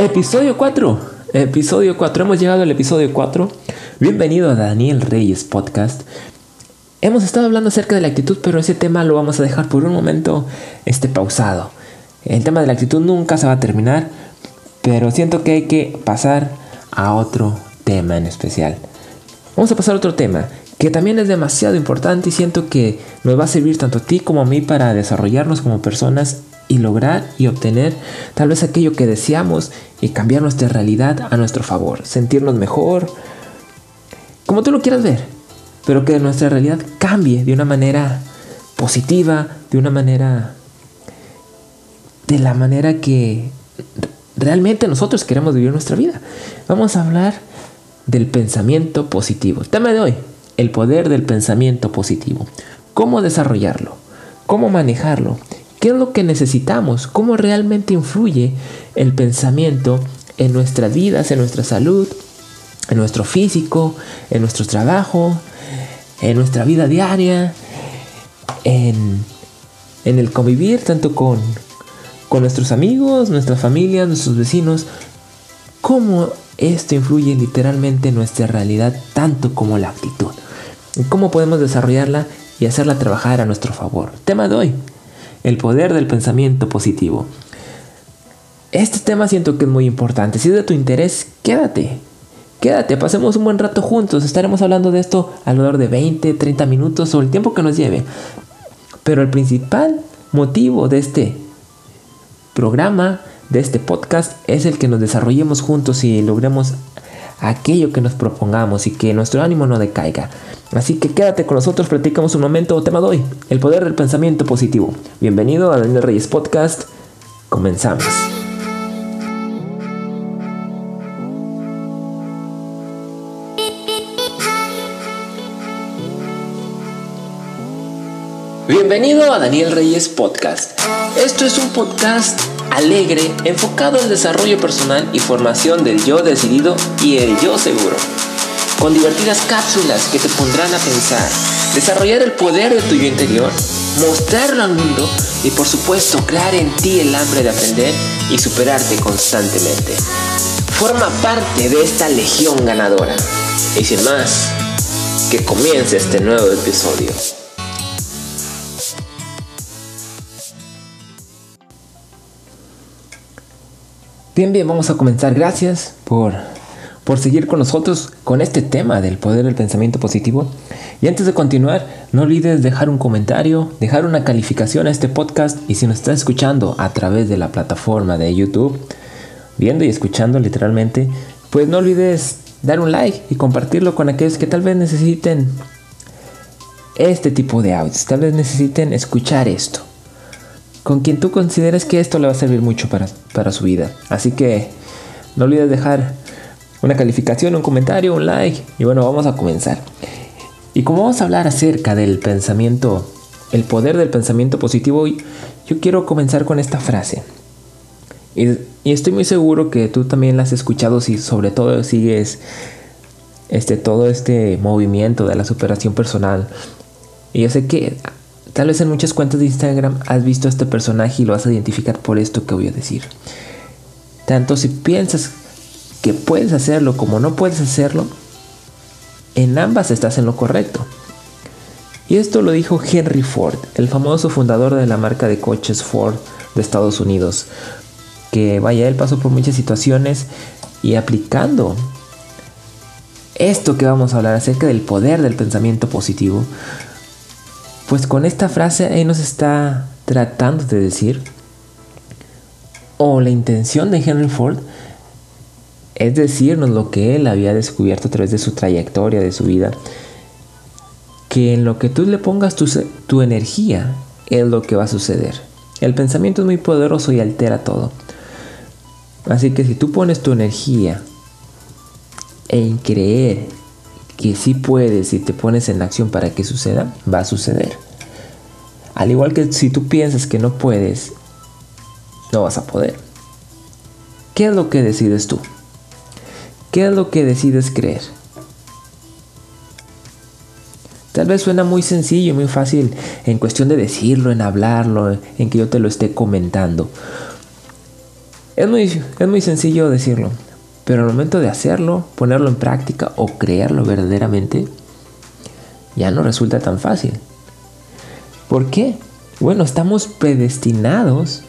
Episodio 4. Episodio 4. Hemos llegado al episodio 4. Bienvenido a Daniel Reyes Podcast. Hemos estado hablando acerca de la actitud, pero ese tema lo vamos a dejar por un momento este, pausado. El tema de la actitud nunca se va a terminar, pero siento que hay que pasar a otro tema en especial. Vamos a pasar a otro tema que también es demasiado importante y siento que nos va a servir tanto a ti como a mí para desarrollarnos como personas y lograr y obtener tal vez aquello que deseamos y cambiar nuestra realidad a nuestro favor, sentirnos mejor, como tú lo quieras ver, pero que nuestra realidad cambie de una manera positiva, de una manera, de la manera que realmente nosotros queremos vivir nuestra vida. Vamos a hablar del pensamiento positivo. El tema de hoy, el poder del pensamiento positivo. ¿Cómo desarrollarlo? ¿Cómo manejarlo? ¿Qué es lo que necesitamos? ¿Cómo realmente influye el pensamiento en nuestras vidas, en nuestra salud, en nuestro físico, en nuestro trabajo, en nuestra vida diaria, en, el convivir tanto con, con nuestros amigos, nuestra familia, nuestros vecinos? ¿Cómo esto influye literalmente en nuestra realidad tanto como la actitud? ¿Y cómo podemos desarrollarla y hacerla trabajar a nuestro favor? Tema de hoy, el poder del pensamiento positivo. Este tema siento que es muy importante. Si es de tu interés, quédate. Quédate, pasemos un buen rato juntos. Estaremos hablando de esto alrededor de 20, 30 minutos o el tiempo que nos lleve. Pero el principal motivo de este programa, de este podcast, es el que nos desarrollemos juntos y logremos aquello que nos propongamos y que nuestro ánimo no decaiga. Así que quédate con nosotros, platicamos un momento o tema de hoy, el poder del pensamiento positivo. Bienvenido a Daniel Reyes Podcast. Comenzamos. Bienvenido a Daniel Reyes Podcast. Esto es un podcast alegre enfocado en desarrollo personal y formación del yo decidido y el yo seguro con divertidas cápsulas que te pondrán a pensar, desarrollar el poder de tu yo interior, mostrarlo al mundo y por supuesto crear en ti el hambre de aprender y superarte constantemente. Forma parte de esta legión ganadora. Y sin más, que comience este nuevo episodio. Bien, bien, vamos a comenzar. Gracias por por seguir con nosotros con este tema del poder del pensamiento positivo. Y antes de continuar, no olvides dejar un comentario, dejar una calificación a este podcast y si nos estás escuchando a través de la plataforma de YouTube, viendo y escuchando literalmente, pues no olvides dar un like y compartirlo con aquellos que tal vez necesiten este tipo de audios, tal vez necesiten escuchar esto. Con quien tú consideres que esto le va a servir mucho para, para su vida. Así que no olvides dejar una calificación, un comentario, un like. Y bueno, vamos a comenzar. Y como vamos a hablar acerca del pensamiento, el poder del pensamiento positivo, yo quiero comenzar con esta frase. Y, estoy muy seguro que tú también la has escuchado si sobre todo sigues este, todo este movimiento de la superación personal. Y yo sé que tal vez en muchas cuentas de Instagram has visto a este personaje y lo vas a identificar por esto que voy a decir. Tanto si piensas que puedes hacerlo como no puedes hacerlo, en ambas estás en lo correcto. Y esto lo dijo Henry Ford, el famoso fundador de la marca de coches Ford de Estados Unidos, que vaya, él pasó por muchas situaciones y aplicando esto que vamos a hablar acerca del poder del pensamiento positivo, pues con esta frase ahí nos está tratando de decir, o la intención de Henry Ford es decirnos lo que él había descubierto a través de su trayectoria, de su vida, que en lo que tú le pongas tu, energía es lo que va a suceder. El pensamiento es muy poderoso y altera todo. Así que si tú pones tu energía en creer que sí puedes y te pones en acción para que suceda, va a suceder. Al igual que si tú piensas que no puedes, no vas a poder. ¿Qué es lo que decides tú? ¿Qué es lo que decides creer? Tal vez suena muy sencillo muy fácil en cuestión de decirlo, en hablarlo, en que yo te lo esté comentando. Es muy, es muy sencillo decirlo, pero al momento de hacerlo, ponerlo en práctica o creerlo verdaderamente, ya no resulta tan fácil. ¿Por qué? Bueno, estamos predestinados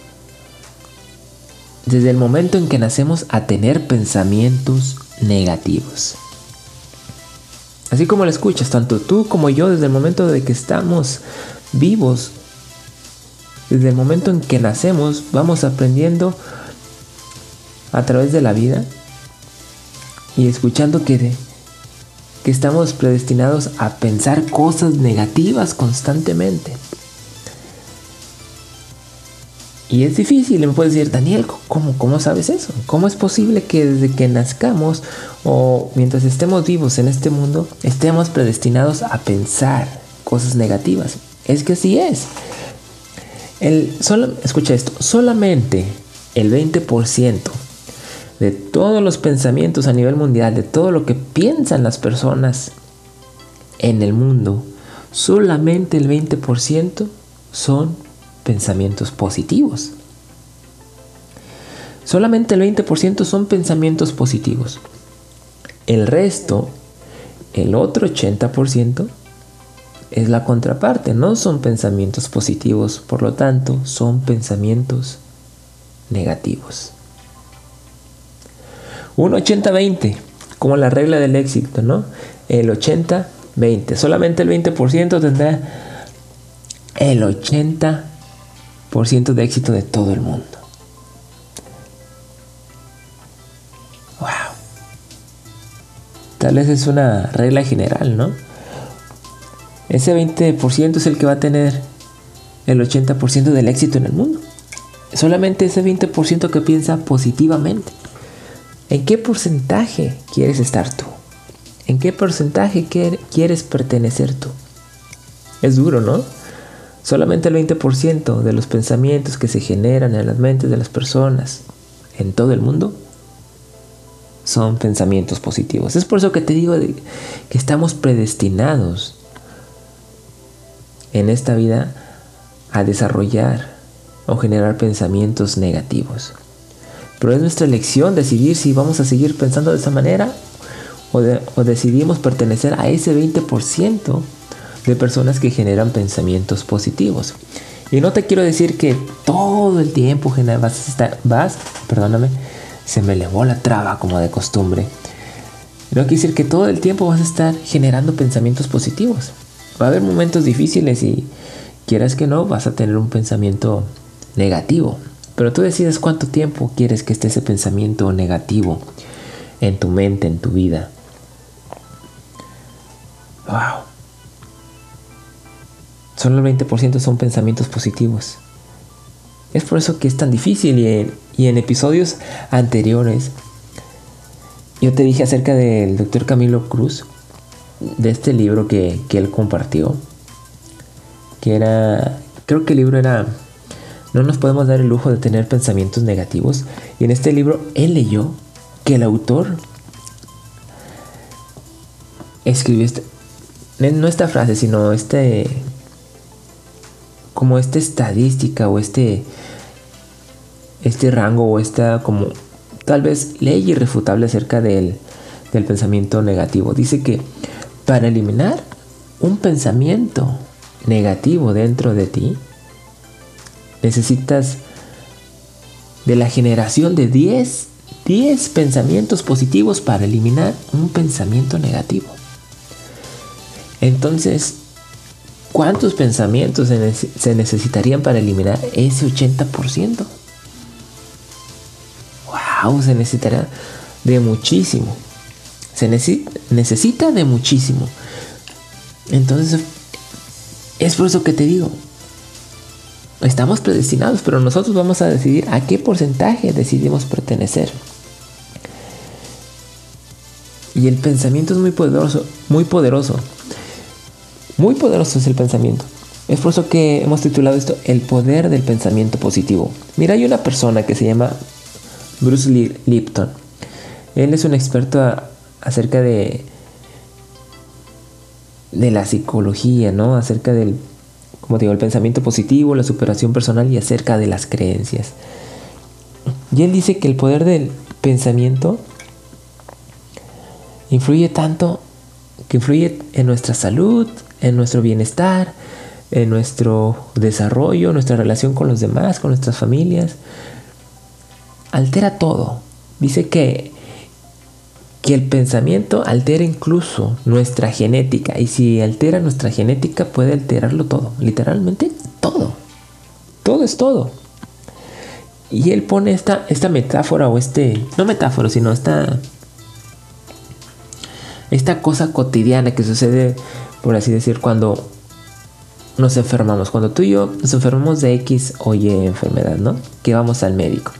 desde el momento en que nacemos a tener pensamientos negativos. Así como lo escuchas, tanto tú como yo, desde el momento de que estamos vivos, desde el momento en que nacemos, vamos aprendiendo a través de la vida y escuchando que, que estamos predestinados a pensar cosas negativas constantemente. Y es difícil, me puedes decir, Daniel, ¿cómo, ¿cómo sabes eso? ¿Cómo es posible que desde que nazcamos o mientras estemos vivos en este mundo estemos predestinados a pensar cosas negativas? Es que así es. El, solo, escucha esto, solamente el 20% de todos los pensamientos a nivel mundial, de todo lo que piensan las personas en el mundo, solamente el 20% son pensamientos positivos. Solamente el 20% son pensamientos positivos. El resto, el otro 80%, es la contraparte, no son pensamientos positivos, por lo tanto, son pensamientos negativos. Un 80-20, como la regla del éxito, ¿no? El 80-20, solamente el 20% tendrá el 80% de éxito de todo el mundo. Wow. Tal vez es una regla general, ¿no? Ese 20% es el que va a tener el 80% del éxito en el mundo. Solamente ese 20% que piensa positivamente. ¿En qué porcentaje quieres estar tú? ¿En qué porcentaje quieres pertenecer tú? Es duro, ¿no? Solamente el 20% de los pensamientos que se generan en las mentes de las personas en todo el mundo son pensamientos positivos. Es por eso que te digo que estamos predestinados en esta vida a desarrollar o generar pensamientos negativos. Pero es nuestra elección decidir si vamos a seguir pensando de esa manera o, decidimos pertenecer a ese 20% de personas que generan pensamientos positivos. Y no te quiero decir que todo el tiempo vas a estar, vas, perdóname, se me elevó la traba como de costumbre. No quiere decir que todo el tiempo vas a estar generando pensamientos positivos. Va a haber momentos difíciles y quieras que no, vas a tener un pensamiento negativo. Pero tú decides cuánto tiempo quieres que esté ese pensamiento negativo en tu mente, en tu vida. Wow. Solo el 20% son pensamientos positivos. Es por eso que es tan difícil y en, episodios anteriores yo te dije acerca del doctor Camilo Cruz, de este libro que, que él compartió, que era, creo que el libro era, no nos podemos dar el lujo de tener pensamientos negativos. Y en este libro él leyó que el autor escribió este, no esta frase, sino este como esta estadística o este, este rango o esta como tal vez ley irrefutable acerca del, del pensamiento negativo. Dice que para eliminar un pensamiento negativo dentro de ti, necesitas de la generación de 10, 10 pensamientos positivos para eliminar un pensamiento negativo. Entonces, ¿Cuántos pensamientos se, necesitarían para eliminar ese 80%? ¡Wow! Se necesitará de muchísimo. Se necesita de muchísimo. Entonces, es por eso que te digo, estamos predestinados, pero nosotros vamos a decidir a qué porcentaje decidimos pertenecer. Y el pensamiento es muy poderoso, muy poderoso. Muy poderoso es el pensamiento. Es por eso que hemos titulado esto El poder del pensamiento positivo. Mira, hay una persona que se llama Bruce Lipton. Él es un experto acerca de de la psicología, ¿no? Acerca del como digo, el pensamiento positivo, la superación personal y acerca de las creencias. Y él dice que el poder del pensamiento influye tanto, que influye en nuestra salud, en nuestro bienestar, en nuestro desarrollo, nuestra relación con los demás, con nuestras familias. Altera todo. Dice que, que el pensamiento altera incluso nuestra genética. Y si altera nuestra genética, puede alterarlo todo. Literalmente todo. Todo es todo. Y él pone esta, esta metáfora o este, no metáfora, sino esta, esta cosa cotidiana que sucede, por así decir, cuando nos enfermamos. Cuando tú y yo nos enfermamos de X o Y enfermedad, ¿no? Que vamos al médico.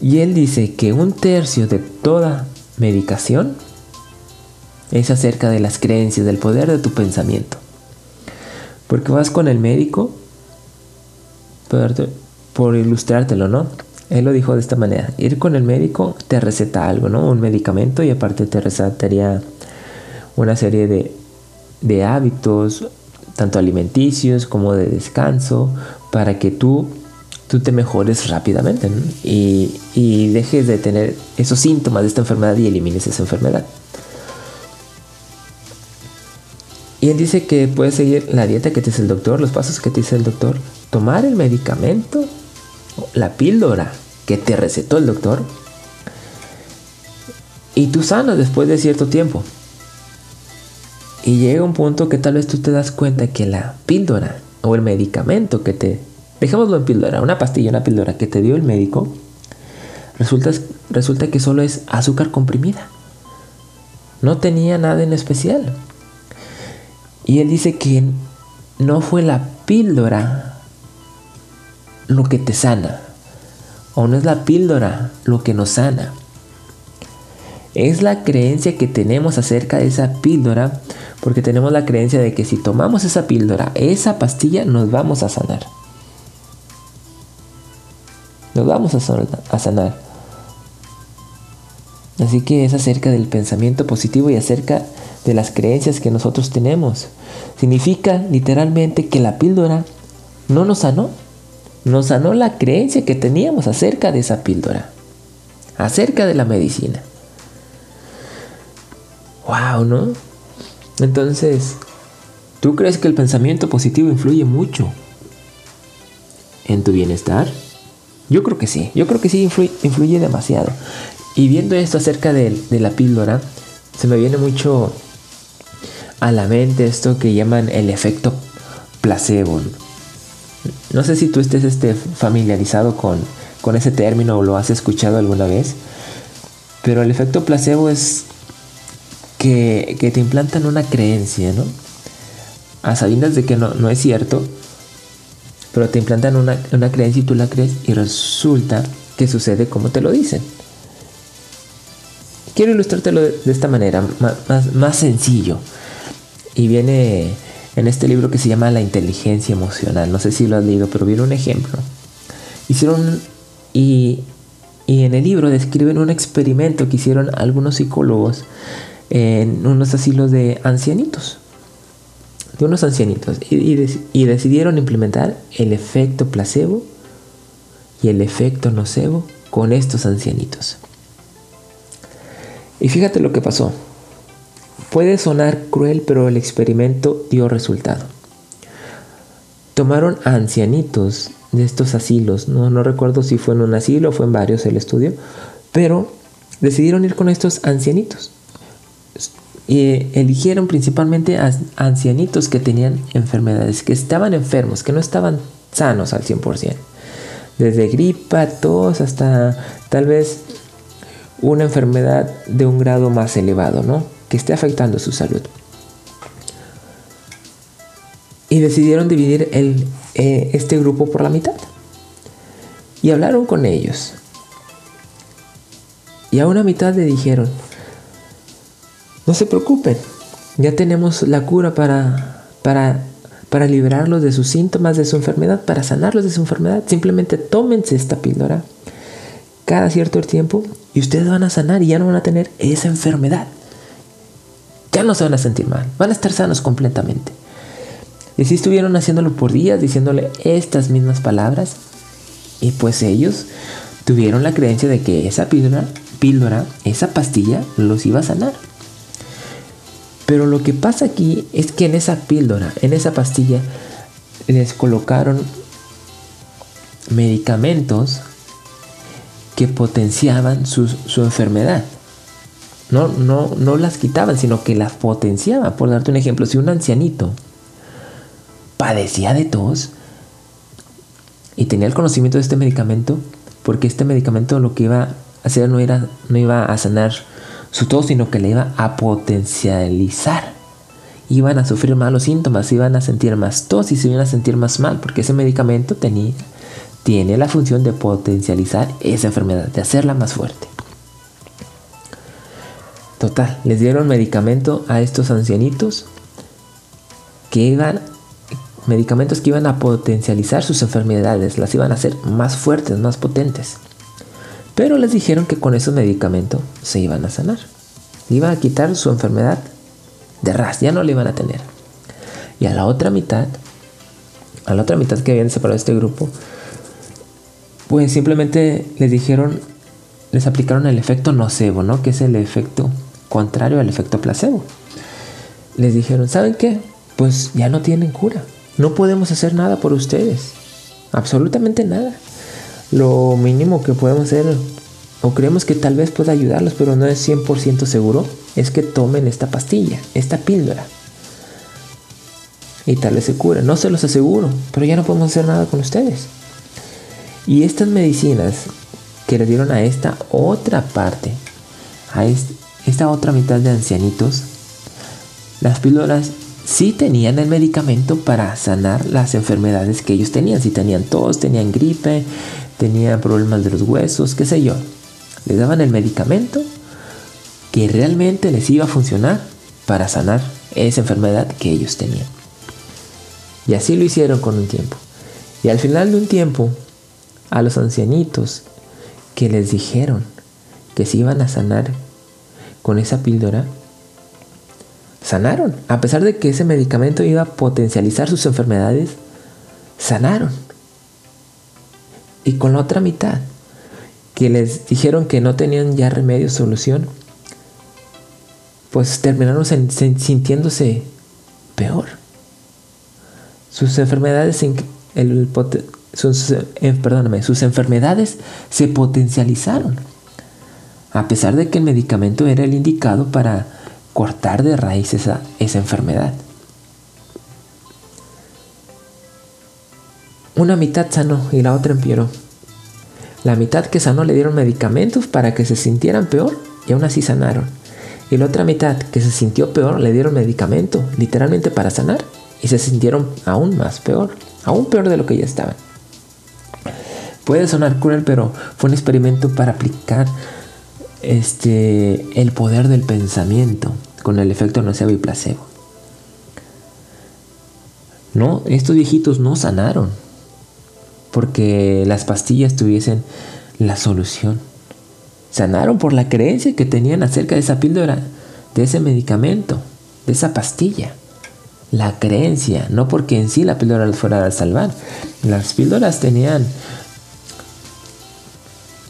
Y él dice que un tercio de toda medicación es acerca de las creencias, del poder de tu pensamiento. Porque vas con el médico, por, ilustrártelo, ¿no? Él lo dijo de esta manera, ir con el médico te receta algo, ¿no? Un medicamento y aparte te recetaría una serie de, de hábitos, tanto alimenticios como de descanso, para que tú, tú te mejores rápidamente y, y dejes de tener esos síntomas de esta enfermedad y elimines esa enfermedad. Y él dice que puedes seguir la dieta que te dice el doctor, los pasos que te dice el doctor, tomar el medicamento, la píldora que te recetó el doctor, y tú sanas después de cierto tiempo. Y llega un punto que tal vez tú te das cuenta que la píldora o el medicamento que te... Dejémoslo en píldora, una pastilla, una píldora que te dio el médico, resulta, resulta que solo es azúcar comprimida. No tenía nada en especial. Y él dice que no fue la píldora lo que te sana. O no es la píldora lo que nos sana. Es la creencia que tenemos acerca de esa píldora, porque tenemos la creencia de que si tomamos esa píldora, esa pastilla, nos vamos a sanar. Nos vamos a sanar. Así que es acerca del pensamiento positivo y acerca de las creencias que nosotros tenemos. Significa literalmente que la píldora no nos sanó, nos sanó la creencia que teníamos acerca de esa píldora, acerca de la medicina. Wow, ¿no? Entonces, ¿tú crees que el pensamiento positivo influye mucho en tu bienestar? Yo creo que sí, yo creo que sí influye, demasiado. Y viendo esto acerca de, la píldora, se me viene mucho a la mente esto que llaman el efecto placebo. No sé si tú estés este, familiarizado con, ese término o lo has escuchado alguna vez, pero el efecto placebo es que, te implantan una creencia, ¿no? A sabiendas de que no es cierto, pero te implantan una, creencia y tú la crees y resulta que sucede como te lo dicen. Quiero ilustrártelo de, esta manera, más, más sencillo. Y viene en este libro que se llama La inteligencia emocional. No sé si lo has leído, pero viene un ejemplo. Hicieron y, y en el libro describen un experimento que hicieron algunos psicólogos en unos asilos de ancianitos. De unos ancianitos. Y, y decidieron implementar el efecto placebo y el efecto nocebo con estos ancianitos. Y fíjate lo que pasó. Puede sonar cruel, pero el experimento dio resultado. Tomaron ancianitos de estos asilos, no, no recuerdo si fue en un asilo o fue en varios el estudio, pero decidieron ir con estos ancianitos. Y eligieron principalmente a ancianitos que tenían enfermedades, que estaban enfermos, que no estaban sanos al 100%. Desde gripa, tos, hasta tal vez una enfermedad de un grado más elevado, ¿no? que esté afectando su salud. Y decidieron dividir el, eh, este grupo por la mitad. Y hablaron con ellos. Y a una mitad le dijeron, no se preocupen, ya tenemos la cura para, para, para librarlos de sus síntomas, de su enfermedad, para sanarlos de su enfermedad. Simplemente tómense esta píldora cada cierto tiempo y ustedes van a sanar y ya no van a tener esa enfermedad ya no se van a sentir mal, van a estar sanos completamente. Y así estuvieron haciéndolo por días, diciéndole estas mismas palabras. Y pues ellos tuvieron la creencia de que esa píldora, píldora, esa pastilla los iba a sanar. Pero lo que pasa aquí es que en esa píldora, en esa pastilla, les colocaron medicamentos que potenciaban su, enfermedad. No, no, no las quitaban, sino que las potenciaban. Por darte un ejemplo, si un ancianito padecía de tos y tenía el conocimiento de este medicamento, porque este medicamento lo que iba a hacer no, era, no iba a sanar su tos, sino que le iba a potencializar. Iban a sufrir malos síntomas, iban a sentir más tos y se iban a sentir más mal, porque ese medicamento tenía tiene la función de potencializar esa enfermedad, de hacerla más fuerte. Total, les dieron medicamento a estos ancianitos que iban medicamentos que iban a potencializar sus enfermedades, las iban a hacer más fuertes, más potentes. Pero les dijeron que con esos medicamentos se iban a sanar. Iban a quitar su enfermedad de ras, ya no la iban a tener. Y a la otra mitad, a la otra mitad que habían separado este grupo, pues simplemente les dijeron, les aplicaron el efecto nocebo, ¿no? Que es el efecto contrario al efecto placebo. Les dijeron, ¿saben qué? Pues ya no tienen cura. No podemos hacer nada por ustedes. Absolutamente nada. Lo mínimo que podemos hacer, o creemos que tal vez pueda ayudarlos, pero no es 100% seguro, es que tomen esta pastilla, esta píldora. Y tal vez se cura. No se los aseguro, pero ya no podemos hacer nada con ustedes. Y estas medicinas que le dieron a esta otra parte, a esta otra mitad de ancianitos, las píldoras sí tenían el medicamento para sanar las enfermedades que ellos tenían. Si tenían tos, tenían gripe, tenían problemas de los huesos, qué sé yo. Les daban el medicamento que realmente les iba a funcionar para sanar esa enfermedad que ellos tenían. Y así lo hicieron con un tiempo. Y al final de un tiempo, a los ancianitos que les dijeron que se iban a sanar con esa píldora, sanaron. A pesar de que ese medicamento iba a potencializar sus enfermedades, sanaron. Y con la otra mitad, que les dijeron que no tenían ya remedio, solución, pues terminaron sintiéndose peor. Sus enfermedades, eh, sus enfermedades se potencializaron, a pesar de que el medicamento era el indicado para cortar de raíz esa enfermedad. Una mitad sanó y la otra empeoró. La mitad que sanó le dieron medicamentos para que se sintieran peor y aún así sanaron. Y la otra mitad que se sintió peor le dieron medicamento, literalmente para sanar, y se sintieron aún más peor, aún peor de lo que ya estaban. Puede sonar cruel, pero fue un experimento para aplicar este, el poder del pensamiento con el efecto nocebo y placebo. No, estos viejitos no sanaron porque las pastillas tuviesen la solución. Sanaron por la creencia que tenían acerca de esa píldora, de ese medicamento, de esa pastilla. La creencia, no porque en sí la píldora fuera a salvar. Las píldoras tenían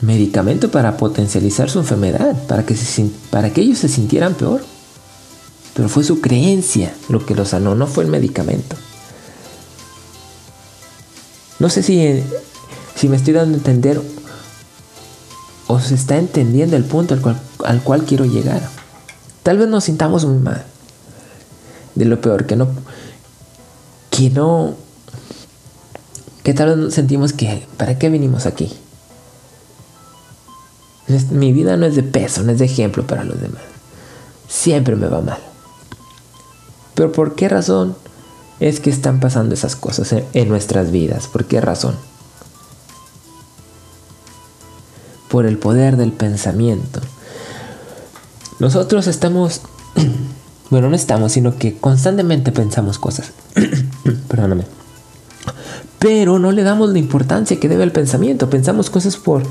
medicamento para potencializar su enfermedad, para que, para que ellos se sintieran peor. Pero fue su creencia lo que los sanó, no fue el medicamento. No sé si, si me estoy dando a entender o se está entendiendo el punto al cual, al cual quiero llegar. Tal vez nos sintamos muy mal. De lo peor, que no. Que no. Que tal vez sentimos que. ¿Para qué vinimos aquí? Mi vida no es de peso, no es de ejemplo para los demás. Siempre me va mal. Pero ¿por qué razón es que están pasando esas cosas en nuestras vidas? ¿Por qué razón? Por el poder del pensamiento. Nosotros estamos, bueno, no estamos, sino que constantemente pensamos cosas. Perdóname. Pero no le damos la importancia que debe el pensamiento. Pensamos cosas por,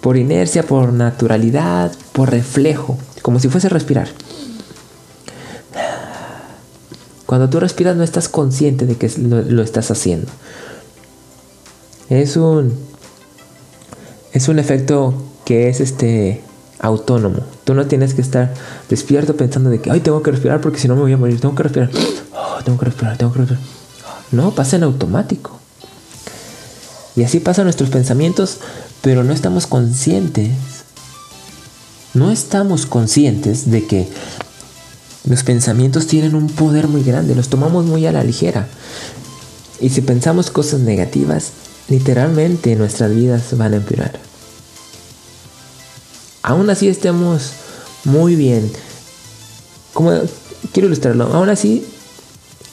por inercia, por naturalidad, por reflejo, como si fuese respirar. Cuando tú respiras no estás consciente de que lo, estás haciendo. Es un es un efecto que es este autónomo. Tú no tienes que estar despierto pensando de que, ay, tengo que respirar porque si no me voy a morir, tengo que respirar, oh, tengo que respirar, tengo que respirar. No, pasa en automático. Y así pasan nuestros pensamientos, pero no estamos conscientes. No estamos conscientes de que los pensamientos tienen un poder muy grande, los tomamos muy a la ligera. Y si pensamos cosas negativas, literalmente nuestras vidas van a empeorar aún así estemos muy bien, como quiero ilustrarlo, aún así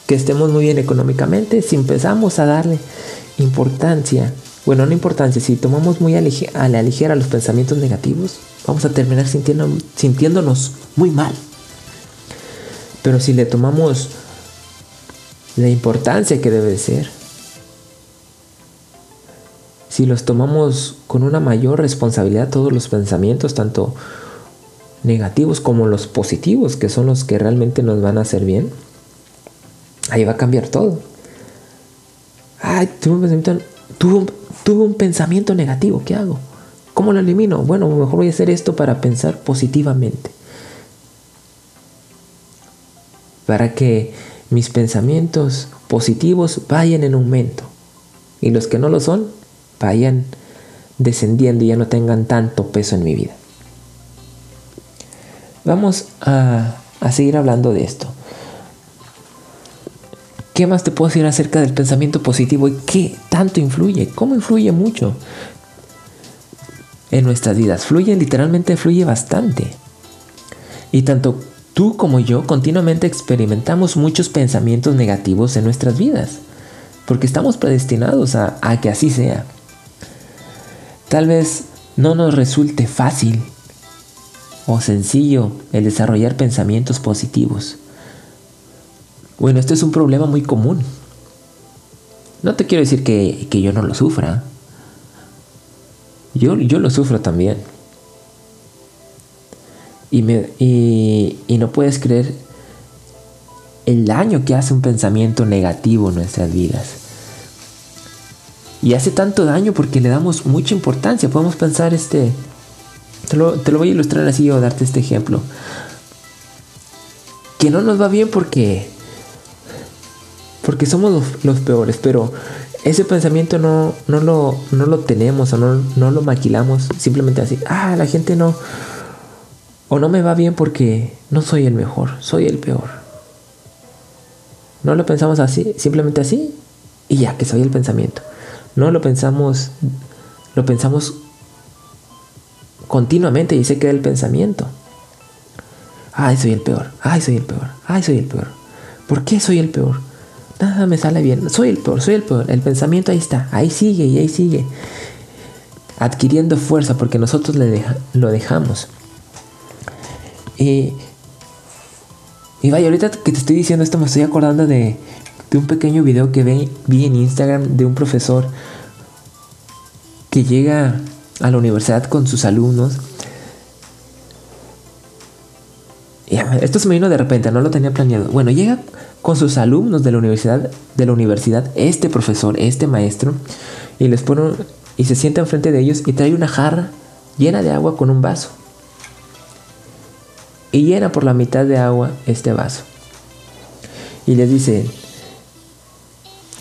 que estemos muy bien económicamente, si empezamos a darle importancia, bueno, no importancia, si tomamos muy a, la ligera los pensamientos negativos, vamos a terminar sintiéndonos muy mal. Pero si le tomamos la importancia que debe ser, si los tomamos con una mayor responsabilidad todos los pensamientos, tanto negativos como los positivos, que son los que realmente nos van a hacer bien, ahí va a cambiar todo. Ay, tuve un pensamiento, tuve un, pensamiento negativo, ¿qué hago? ¿Cómo lo elimino? Bueno, mejor voy a hacer esto para pensar positivamente. Para que mis pensamientos positivos vayan en aumento. Y los que no lo son, vayan descendiendo y ya no tengan tanto peso en mi vida. Vamos a, seguir hablando de esto. ¿Qué más te puedo decir acerca del pensamiento positivo y qué tanto influye? ¿Cómo influye mucho en nuestras vidas? Fluye, literalmente fluye bastante. Y tanto tú como yo continuamente experimentamos muchos pensamientos negativos en nuestras vidas, porque estamos predestinados a que así sea. Tal vez no nos resulte fácil o sencillo el desarrollar pensamientos positivos. Bueno, esto es un problema muy común. No te quiero decir que, yo no lo sufra. Yo, yo lo sufro también. Y, me, y, no puedes creer el daño que hace un pensamiento negativo en nuestras vidas. Y hace tanto daño porque le damos mucha importancia. Podemos pensar este... Te lo, voy a ilustrar así o darte este ejemplo. Que no nos va bien porque... Porque somos los, peores, pero ese pensamiento no, no, lo, no lo tenemos o no, no lo maquilamos simplemente así. Ah, la gente no... O no me va bien porque no soy el mejor, soy el peor. No lo pensamos así, simplemente así. Y ya, que soy el pensamiento. No lo pensamos, lo pensamos continuamente y se queda el pensamiento. Ay, soy el peor, ay, soy el peor, ay, soy el peor. ¿Por qué soy el peor? Nada me sale bien, soy el peor, soy el peor. El pensamiento ahí está, ahí sigue y ahí sigue. Adquiriendo fuerza porque nosotros le lo dejamos. Y, y vaya, ahorita que te estoy diciendo esto me estoy acordando de de un pequeño video que vi en Instagram de un profesor que llega a la universidad con sus alumnos. Y esto se me vino de repente, no lo tenía planeado. Bueno, llega con sus alumnos de la universidad, de la universidad, este profesor, este maestro, y les pone y se sienta enfrente de ellos y trae una jarra llena de agua con un vaso. Y llena por la mitad de agua este vaso. Y les dice,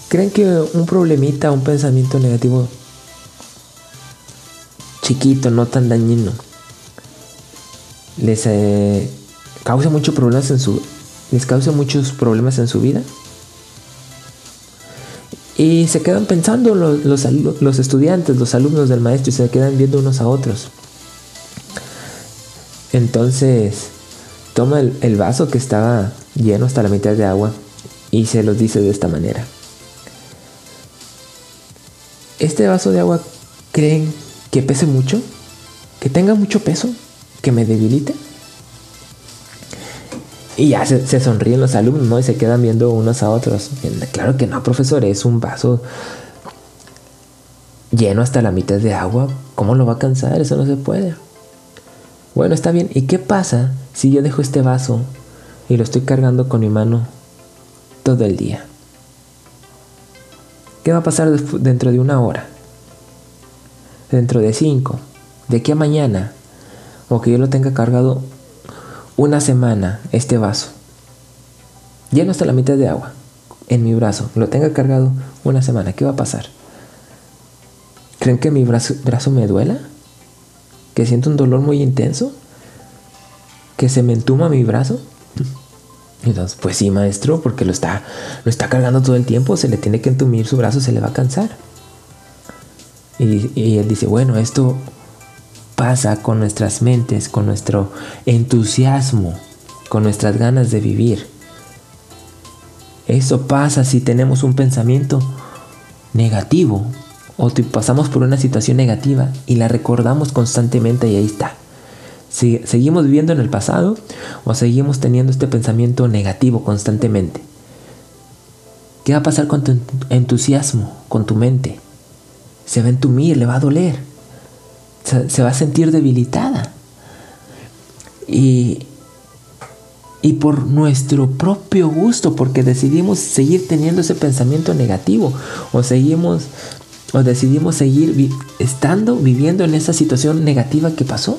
¿Creen que un problemita, un pensamiento negativo chiquito, no tan dañino, les eh, causa muchos problemas en su les causa muchos problemas en su vida? Y se quedan pensando los, los, estudiantes, los alumnos del maestro, y se quedan viendo unos a otros. Entonces, toma el vaso que estaba lleno hasta la mitad de agua y se los dice de esta manera. ¿Este vaso de agua creen que pese mucho? ¿Que tenga mucho peso? ¿Que me debilite? Y ya se, sonríen los alumnos, ¿no? Y se quedan viendo unos a otros. Claro que no, profesor, es un vaso lleno hasta la mitad de agua. ¿Cómo lo va a cansar? Eso no se puede. Bueno, está bien. ¿Y qué pasa si yo dejo este vaso y lo estoy cargando con mi mano todo el día? ¿Qué va a pasar dentro de una hora? dentro de cinco, de aquí a mañana, o que yo lo tenga cargado una semana, este vaso, lleno hasta la mitad de agua, en mi brazo, lo tenga cargado una semana, ¿qué va a pasar? ¿Creen que mi brazo, brazo me duela? ¿Que siento un dolor muy intenso? ¿Que se me entuma mi brazo? Entonces, pues sí, maestro, porque lo está, lo está cargando todo el tiempo, se le tiene que entumir su brazo, se le va a cansar. Y, y él dice, bueno, esto pasa con nuestras mentes, con nuestro entusiasmo, con nuestras ganas de vivir. Eso pasa si tenemos un pensamiento negativo o pasamos por una situación negativa y la recordamos constantemente y ahí está. Si seguimos viviendo en el pasado o seguimos teniendo este pensamiento negativo constantemente. ¿Qué va a pasar con tu entusiasmo, con tu mente? Se va a entumir, le va a doler. Se, va a sentir debilitada. Y, y por nuestro propio gusto, porque decidimos seguir teniendo ese pensamiento negativo o seguimos o decidimos seguir estando viviendo en esa situación negativa que pasó.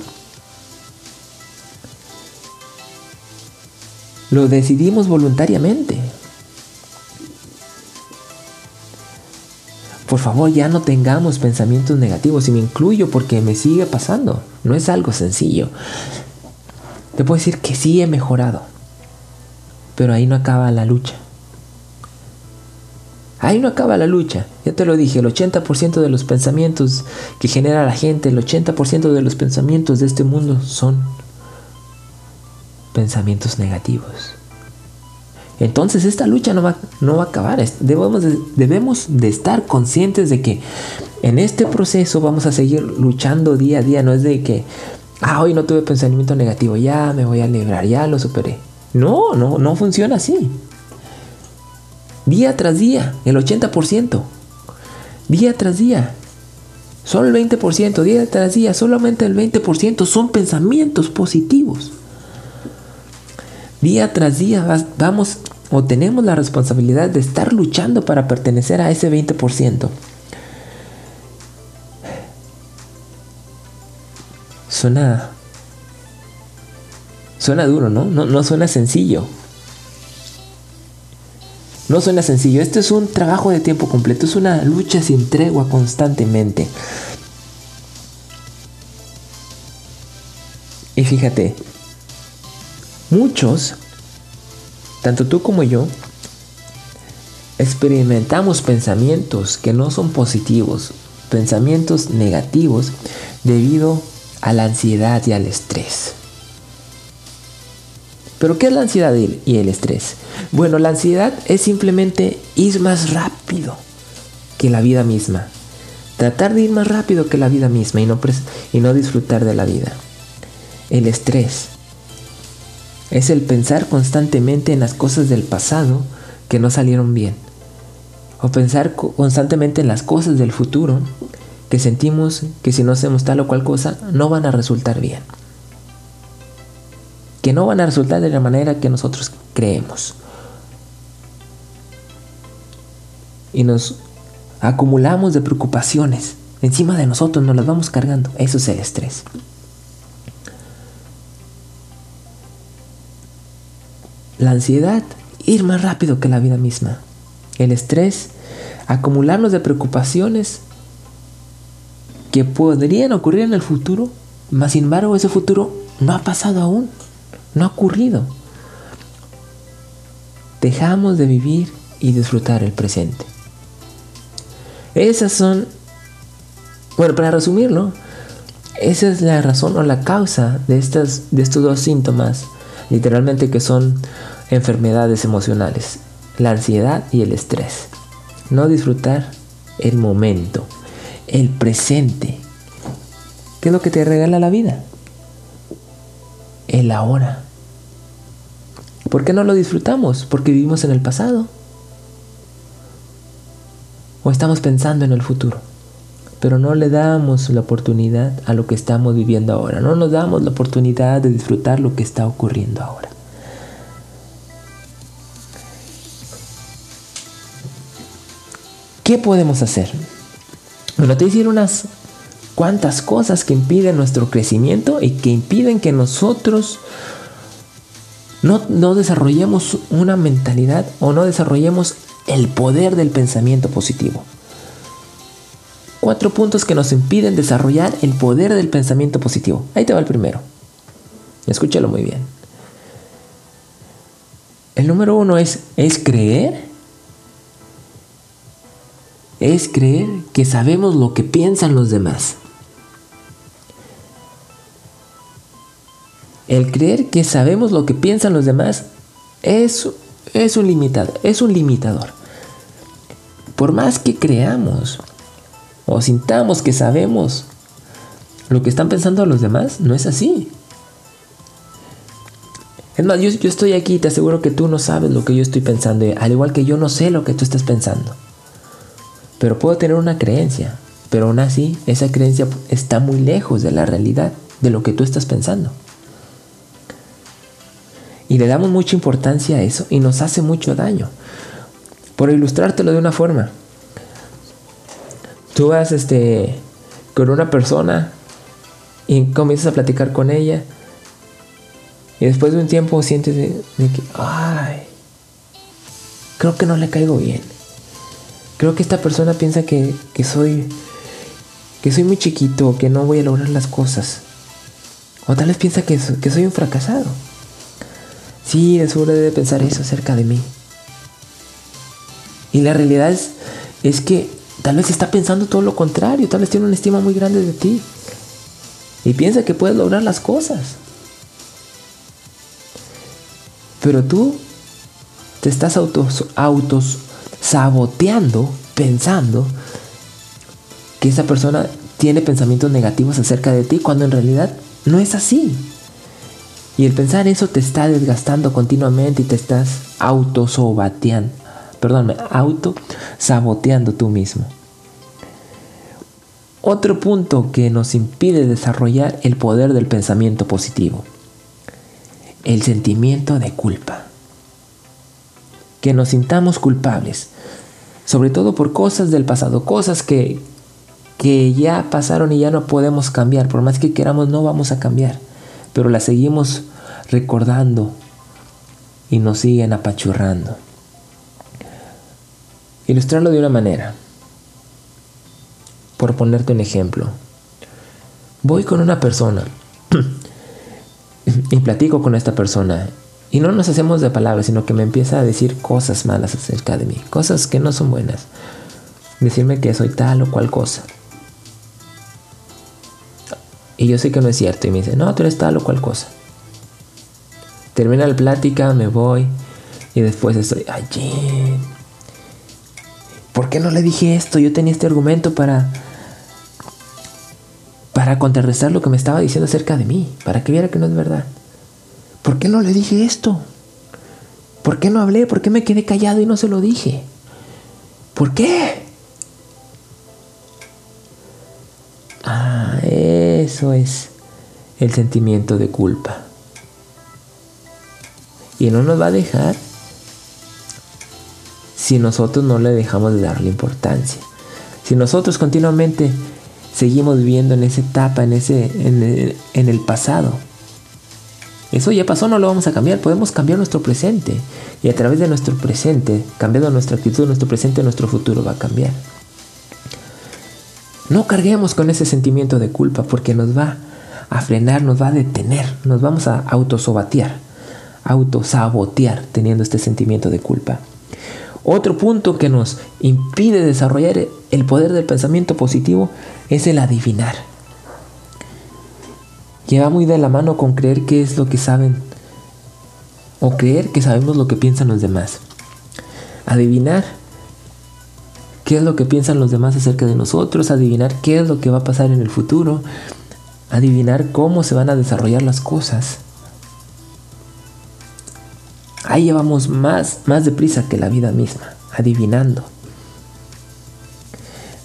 Lo decidimos voluntariamente. Por favor, ya no tengamos pensamientos negativos y me incluyo porque me sigue pasando. No es algo sencillo. Te puedo decir que sí he mejorado. Pero ahí no acaba la lucha. Ahí no acaba la lucha. Ya te lo dije, el 80% de los pensamientos que genera la gente, el 80% de los pensamientos de este mundo son pensamientos negativos. Entonces esta lucha no va, no va a acabar. Debemos de, debemos de estar conscientes de que en este proceso vamos a seguir luchando día a día. No es de que, ah, hoy no tuve pensamiento negativo, ya me voy a librar, ya lo superé. No, no, no funciona así. Día tras día, el 80%. Día tras día. Solo el 20%, día tras día, solamente el 20% son pensamientos positivos. Día tras día vamos o tenemos la responsabilidad de estar luchando para pertenecer a ese 20%. Suena suena duro, ¿no? No, no suena sencillo. No suena sencillo. Esto es un trabajo de tiempo completo. Es una lucha sin tregua constantemente. Y fíjate, Muchos, tanto tú como yo, experimentamos pensamientos que no son positivos, pensamientos negativos debido a la ansiedad y al estrés. ¿Pero qué es la ansiedad y el estrés? Bueno, la ansiedad es simplemente ir más rápido que la vida misma. Tratar de ir más rápido que la vida misma y no, y no disfrutar de la vida. El estrés es el pensar constantemente en las cosas del pasado que no salieron bien. O pensar constantemente en las cosas del futuro que sentimos que si no hacemos tal o cual cosa no van a resultar bien. Que no van a resultar de la manera que nosotros creemos. Y nos acumulamos de preocupaciones. Encima de nosotros nos las vamos cargando. Eso es el estrés. La ansiedad, ir más rápido que la vida misma. El estrés, acumularnos de preocupaciones que podrían ocurrir en el futuro, mas sin embargo ese futuro no ha pasado aún, no ha ocurrido. Dejamos de vivir y disfrutar el presente. Esas son, bueno, para resumirlo, esa es la razón o la causa de, estas, de estos dos síntomas literalmente que son enfermedades emocionales, la ansiedad y el estrés. No disfrutar el momento, el presente. ¿Qué es lo que te regala la vida? El ahora. ¿Por qué no lo disfrutamos? Porque vivimos en el pasado. O estamos pensando en el futuro pero no le damos la oportunidad a lo que estamos viviendo ahora. No nos damos la oportunidad de disfrutar lo que está ocurriendo ahora. ¿Qué podemos hacer? Bueno, te hicieron unas cuántas cosas que impiden nuestro crecimiento y que impiden que nosotros no, no desarrollemos una mentalidad o no desarrollemos el poder del pensamiento positivo. Cuatro puntos que nos impiden desarrollar el poder del pensamiento positivo. Ahí te va el primero. Escúchalo muy bien. El número uno es, es creer. Es creer que sabemos lo que piensan los demás. El creer que sabemos lo que piensan los demás es, es un limitador, es un limitador. Por más que creamos o sintamos que sabemos lo que están pensando los demás, no es así. Es más, yo, yo, estoy aquí y te aseguro que tú no sabes lo que yo estoy pensando, al igual que yo no sé lo que tú estás pensando. Pero puedo tener una creencia, pero aún así esa creencia está muy lejos de la realidad, de lo que tú estás pensando. Y le damos mucha importancia a eso y nos hace mucho daño. Por ilustrártelo de una forma. Tú vas este, con una persona y comienzas a platicar con ella. Y después de un tiempo sientes de, que, ay, creo que no le caigo bien. Creo que esta persona piensa que, soy que soy muy chiquito, que no voy a lograr las cosas. O tal vez piensa que, que soy un fracasado. Sí, de seguro debe pensar eso acerca de mí. Y la realidad es, es que tal vez está pensando todo lo contrario, tal vez tiene una estima muy grande de ti. Y piensa que puedes lograr las cosas. Pero tú te estás autos, autos saboteando pensando que esa persona tiene pensamientos negativos acerca de ti cuando en realidad no es así. Y el pensar eso te está desgastando continuamente y te estás autosobateando. Auto saboteando tú mismo. Otro punto que nos impide desarrollar el poder del pensamiento positivo. El sentimiento de culpa. Que nos sintamos culpables. Sobre todo por cosas del pasado, cosas que, que ya pasaron y ya no podemos cambiar. Por más que queramos, no vamos a cambiar pero la seguimos recordando y nos siguen apachurrando. Ilustrarlo de una manera. Por ponerte un ejemplo. Voy con una persona y platico con esta persona y no nos hacemos de palabras, sino que me empieza a decir cosas malas acerca de mí, cosas que no son buenas. Decirme que soy tal o cual cosa. Y yo sé que no es cierto. Y me dice, no, tú eres tal o cual cosa. Termina la plática, me voy. Y después estoy, allí. ¿Por qué no le dije esto? Yo tenía este argumento para. Para contrarrestar lo que me estaba diciendo acerca de mí. Para que viera que no es verdad. ¿Por qué no le dije esto? ¿Por qué no hablé? ¿Por qué me quedé callado y no se lo dije? ¿Por qué? Eso es el sentimiento de culpa. Y no nos va a dejar si nosotros no le dejamos de darle importancia. Si nosotros continuamente seguimos viviendo en esa etapa, en, ese, en el, pasado, eso ya pasó, no lo vamos a cambiar. Podemos cambiar nuestro presente. Y a través de nuestro presente, cambiando nuestra actitud, nuestro presente, nuestro futuro va a cambiar. No carguemos con ese sentimiento de culpa porque nos va a frenar, nos va a detener, nos vamos a autosobatear, autosabotear teniendo este sentimiento de culpa. Otro punto que nos impide desarrollar el poder del pensamiento positivo es el adivinar. Lleva muy de la mano con creer qué es lo que saben o creer que sabemos lo que piensan los demás. Adivinar qué es lo que piensan los demás acerca de nosotros, adivinar qué es lo que va a pasar en el futuro, adivinar cómo se van a desarrollar las cosas. Ahí llevamos más, más deprisa que la vida misma, adivinando.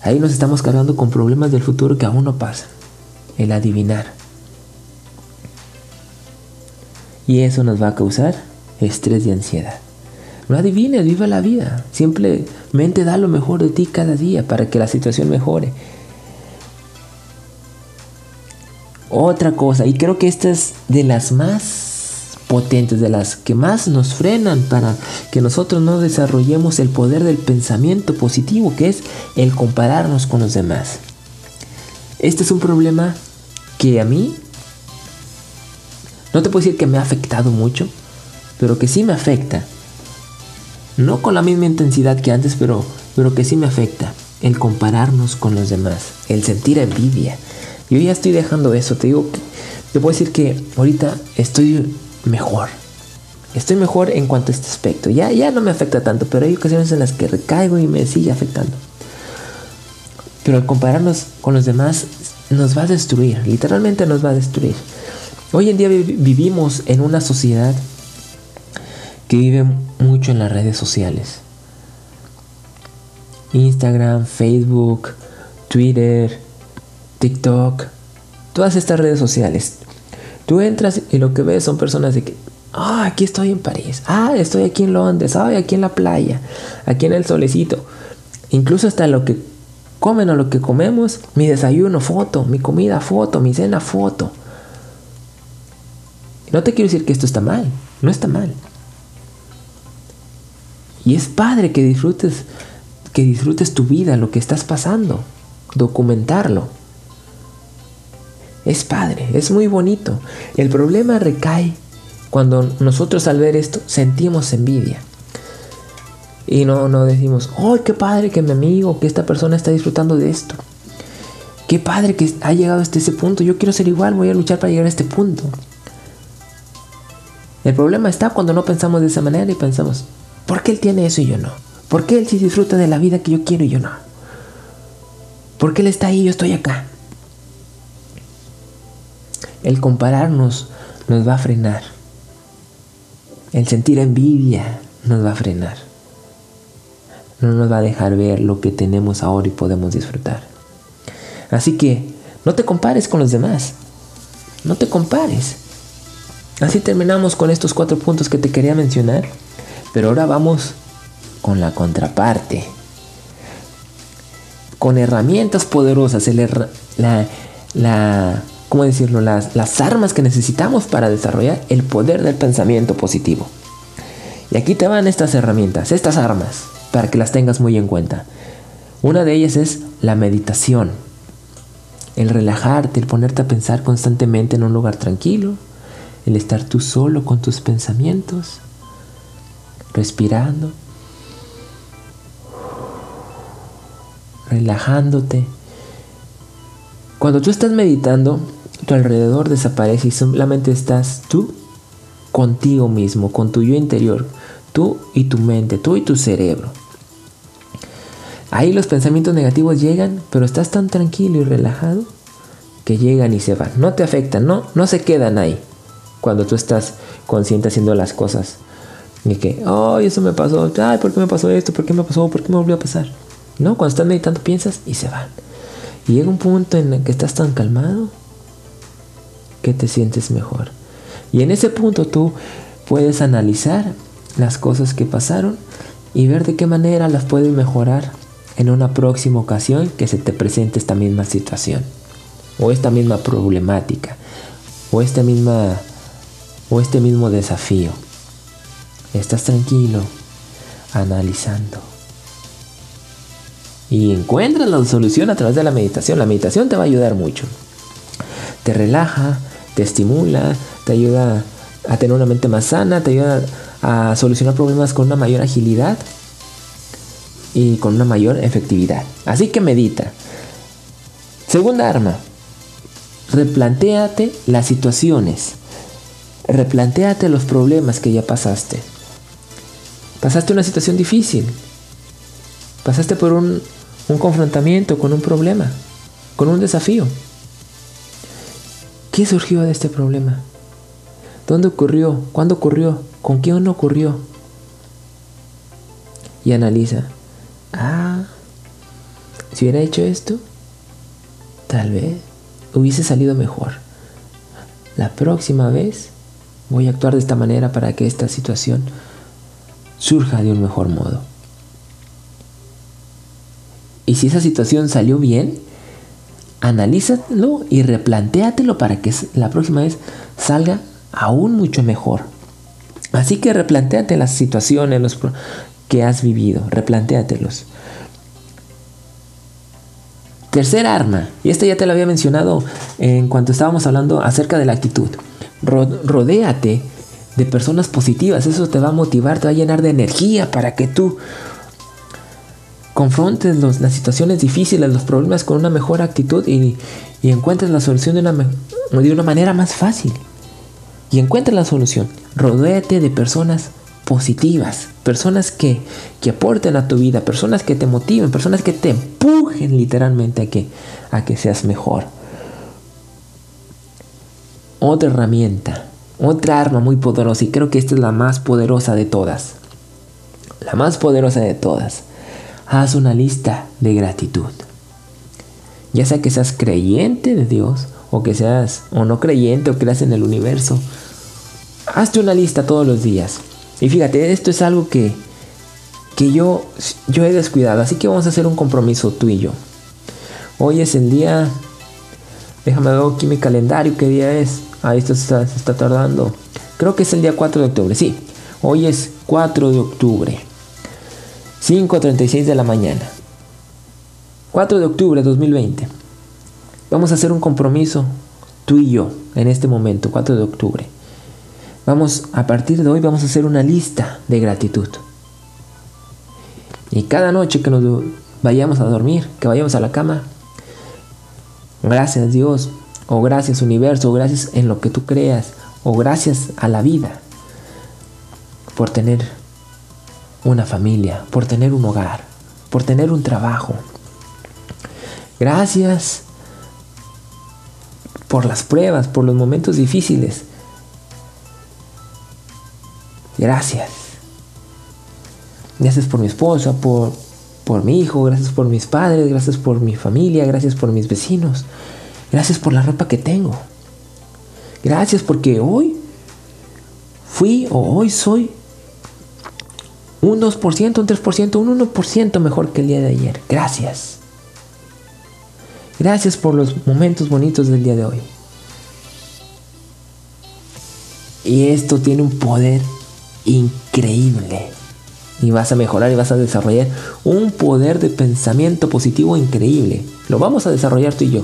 Ahí nos estamos cargando con problemas del futuro que aún no pasan. El adivinar. Y eso nos va a causar estrés y ansiedad. No adivines, viva la vida. Simplemente da lo mejor de ti cada día para que la situación mejore. otra cosa, y creo que esta es de las más potentes, de las que más nos frenan para que nosotros no desarrollemos el poder del pensamiento positivo, que es el compararnos con los demás. Este es un problema que a mí, no te puedo decir que me ha afectado mucho, pero que sí me afecta. No con la misma intensidad que antes, pero, pero que sí me afecta. El compararnos con los demás, el sentir envidia. Yo ya estoy dejando eso, te digo, te puedo decir que ahorita estoy mejor. Estoy mejor en cuanto a este aspecto. Ya, ya no me afecta tanto, pero hay ocasiones en las que recaigo y me sigue afectando. Pero al compararnos con los demás nos va a destruir, literalmente nos va a destruir. Hoy en día vivimos en una sociedad que vive mucho en las redes sociales. Instagram, Facebook, Twitter, TikTok, todas estas redes sociales. Tú entras y lo que ves son personas de que, ah, aquí estoy en París, ah, estoy aquí en Londres, ah, aquí en la playa, aquí en el solecito. Incluso hasta lo que comen o lo que comemos, mi desayuno, foto, mi comida, foto, mi cena, foto. No te quiero decir que esto está mal, no está mal. Y es padre que disfrutes, que disfrutes tu vida, lo que estás pasando, documentarlo. Es padre, es muy bonito. El problema recae cuando nosotros al ver esto sentimos envidia. Y no, no decimos, ¡oh, qué padre que mi amigo, que esta persona está disfrutando de esto! ¡Qué padre que ha llegado hasta ese punto! Yo quiero ser igual, voy a luchar para llegar a este punto. El problema está cuando no pensamos de esa manera y pensamos, ¿por qué él tiene eso y yo no? ¿Por qué él sí disfruta de la vida que yo quiero y yo no? ¿Por qué él está ahí y yo estoy acá? El compararnos nos va a frenar. El sentir envidia nos va a frenar no nos va a dejar ver lo que tenemos ahora y podemos disfrutar. Así que no te compares con los demás. No te compares. Así terminamos con estos cuatro puntos que te quería mencionar. Pero ahora vamos con la contraparte. Con herramientas poderosas, la, la, ¿cómo decirlo? Las, las armas que necesitamos para desarrollar el poder del pensamiento positivo. Y aquí te van estas herramientas, estas armas para que las tengas muy en cuenta. Una de ellas es la meditación. El relajarte, el ponerte a pensar constantemente en un lugar tranquilo, el estar tú solo con tus pensamientos, respirando, relajándote. Cuando tú estás meditando, tu alrededor desaparece y solamente estás tú contigo mismo, con tu yo interior, tú y tu mente, tú y tu cerebro. Ahí los pensamientos negativos llegan, pero estás tan tranquilo y relajado que llegan y se van. No te afectan, no, no se quedan ahí. Cuando tú estás consciente haciendo las cosas. Y que, ay, eso me pasó, ay, ¿por qué me pasó esto? ¿Por qué me pasó? ¿Por qué me volvió a pasar? No, cuando estás meditando piensas y se van. Y llega un punto en el que estás tan calmado que te sientes mejor. Y en ese punto tú puedes analizar las cosas que pasaron y ver de qué manera las puedes mejorar en una próxima ocasión que se te presente esta misma situación o esta misma problemática o esta misma o este mismo desafío. Estás tranquilo, analizando. Y encuentras la solución a través de la meditación. La meditación te va a ayudar mucho. Te relaja, te estimula, te ayuda a tener una mente más sana, te ayuda a solucionar problemas con una mayor agilidad y con una mayor efectividad. Así que medita. Segunda arma, replantéate las situaciones. Replantéate los problemas que ya pasaste. Pasaste una situación difícil. Pasaste por un, un confrontamiento con un problema, con un desafío. ¿Qué surgió de este problema? ¿Dónde ocurrió? ¿Cuándo ocurrió? ¿Con quién ocurrió? Y analiza. Ah, si hubiera hecho esto, tal vez hubiese salido mejor. La próxima vez voy a actuar de esta manera para que esta situación surja de un mejor modo. Y si esa situación salió bien, analízalo y replantéatelo para que la próxima vez salga aún mucho mejor. Así que replantéate las situaciones que has vivido, replantéatelos. Tercer arma, y esta ya te lo había mencionado en cuanto estábamos hablando acerca de la actitud. Rodéate de personas positivas, eso te va a motivar, te va a llenar de energía para que tú confrontes las situaciones difíciles, los problemas con una mejor actitud y, encuentres la solución de una, de una manera más fácil. Y encuentres la solución. Rodéate de personas positivas, personas que, que, aporten a tu vida, personas que te motiven, personas que te empujen literalmente a que, a que seas mejor. Otra herramienta, otra arma muy poderosa, y creo que esta es la más poderosa de todas. La más poderosa de todas. Haz una lista de gratitud. Ya sea que seas creyente de Dios, o que seas o no creyente, o creas en el universo. Hazte una lista todos los días y fíjate, esto es algo que, que yo, yo he descuidado. Así que vamos a hacer un compromiso tú y yo. Hoy es el día... Déjame ver aquí mi calendario, qué día es. Ah, esto se está, se está tardando. Creo que es el día 4 de octubre. Sí, hoy es 4 de octubre. 5.36 de la mañana. 4 de octubre de 2020. Vamos a hacer un compromiso, tú y yo, en este momento, 4 de octubre. Vamos, a partir de hoy vamos a hacer una lista de gratitud. Y cada noche que nos vayamos a dormir, que vayamos a la cama, gracias Dios, o gracias universo, o gracias en lo que tú creas, o gracias a la vida, por tener una familia, por tener un hogar, por tener un trabajo. Gracias por las pruebas, por los momentos difíciles. Gracias. Gracias por mi esposa, por, por mi hijo, gracias por mis padres, gracias por mi familia, gracias por mis vecinos, gracias por la ropa que tengo. Gracias porque hoy fui o hoy soy un 2%, un 3%, un 1% mejor que el día de ayer. Gracias. Gracias por los momentos bonitos del día de hoy. Y esto tiene un poder increíble. Y vas a mejorar y vas a desarrollar un poder de pensamiento positivo increíble. Lo vamos a desarrollar tú y yo.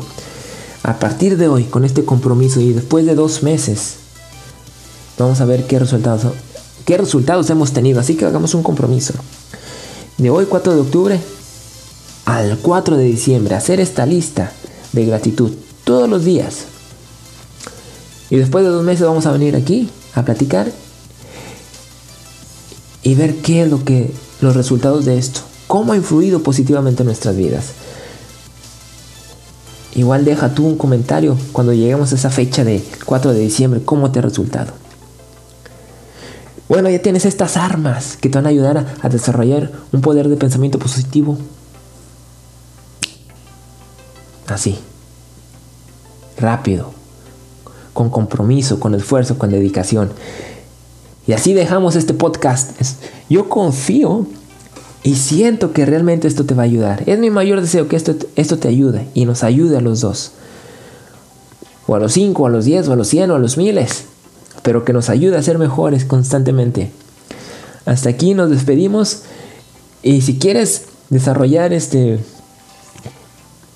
A partir de hoy, con este compromiso y después de dos meses, vamos a ver qué resultados, qué resultados hemos tenido. Así que hagamos un compromiso. De hoy 4 de octubre al 4 de diciembre, hacer esta lista de gratitud todos los días. Y después de dos meses vamos a venir aquí a platicar y ver qué es lo que los resultados de esto, cómo ha influido positivamente en nuestras vidas. Igual deja tú un comentario cuando lleguemos a esa fecha de 4 de diciembre, cómo te ha resultado. Bueno, ya tienes estas armas que te van a ayudar a, a desarrollar un poder de pensamiento positivo. Así. Rápido. Con compromiso, con esfuerzo, con dedicación. Y así dejamos este podcast. Yo confío y siento que realmente esto te va a ayudar. Es mi mayor deseo que esto, esto te ayude y nos ayude a los dos. O a los 5, o a los 10, o a los 100, o a los miles. Pero que nos ayude a ser mejores constantemente. Hasta aquí nos despedimos. Y si quieres desarrollar este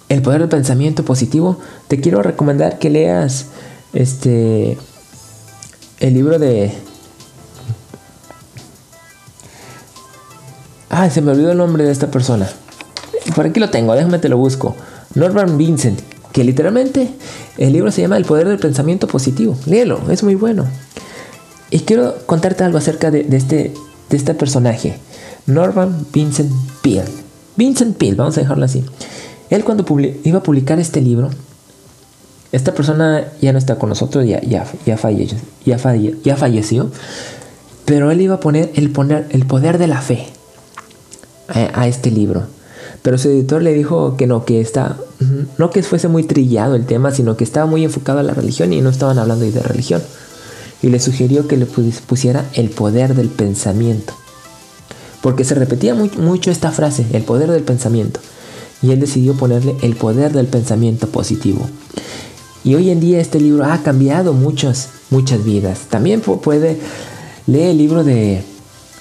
el poder del pensamiento positivo, te quiero recomendar que leas este el libro de Ay, se me olvidó el nombre de esta persona. Por aquí lo tengo, déjame te lo busco. Norman Vincent, que literalmente el libro se llama El poder del pensamiento positivo. Léelo, es muy bueno. Y quiero contarte algo acerca de, este, de este personaje. Norman Vincent Peale. Vincent Peale, vamos a dejarlo así. Él cuando iba a publicar este libro, esta persona ya no está con nosotros, ya, ya, ya, falleció, ya falleció, pero él iba a poner el, poner el poder de la fe a, este libro. Pero su editor le dijo que no, que está, no que fuese muy trillado el tema, sino que estaba muy enfocado a la religión y no estaban hablando de religión. Y le sugirió que le pusiera el poder del pensamiento. Porque se repetía mucho esta frase, el poder del pensamiento. y él decidió ponerle el poder del pensamiento positivo. Y hoy en día este libro ha cambiado muchas, muchas vidas. También puede leer el libro de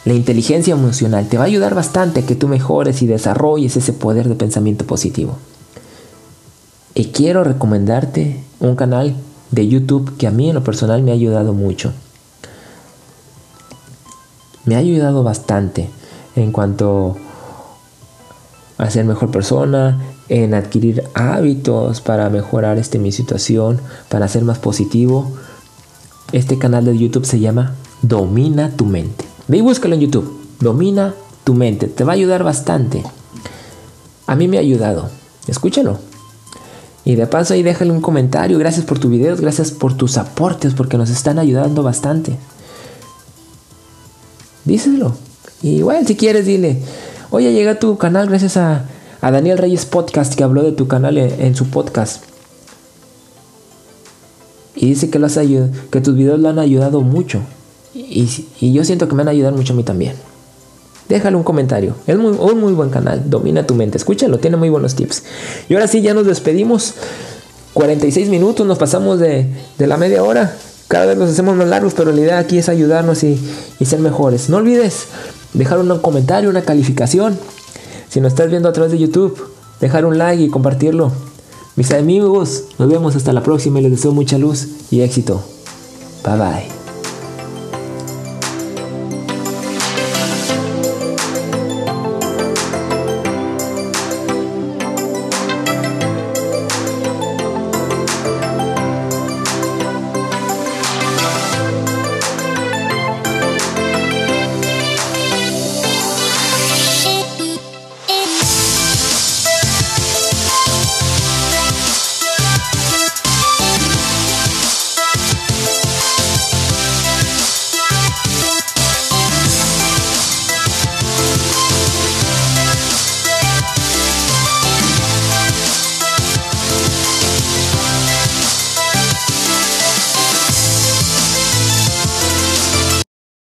la inteligencia emocional. Te va a ayudar bastante a que tú mejores y desarrolles ese poder de pensamiento positivo. Y quiero recomendarte un canal de YouTube que a mí en lo personal me ha ayudado mucho. Me ha ayudado bastante en cuanto a ser mejor persona, en adquirir hábitos para mejorar este, mi situación, para ser más positivo. Este canal de YouTube se llama Domina tu mente. Ve y búscalo en YouTube. Domina tu mente. Te va a ayudar bastante. A mí me ha ayudado. Escúchalo. Y de paso ahí déjale un comentario. Gracias por tus videos, gracias por tus aportes porque nos están ayudando bastante. Díselo. Y igual si quieres dile, oye, llega a tu canal gracias a, Daniel Reyes Podcast que habló de tu canal en, su podcast. Y dice que, los que tus videos lo han ayudado mucho. Y, yo siento que me han ayudado mucho a mí también déjale un comentario. Es un muy buen canal, domina tu mente. Escúchalo, tiene muy buenos tips. Y ahora sí, ya nos despedimos. 46 minutos, nos pasamos de, la media hora. Cada vez los hacemos más largos, pero la idea aquí es ayudarnos y, y ser mejores. No olvides dejar un comentario, una calificación. Si nos estás viendo a través de YouTube, dejar un like y compartirlo. Mis amigos, nos vemos hasta la próxima y les deseo mucha luz y éxito. Bye bye.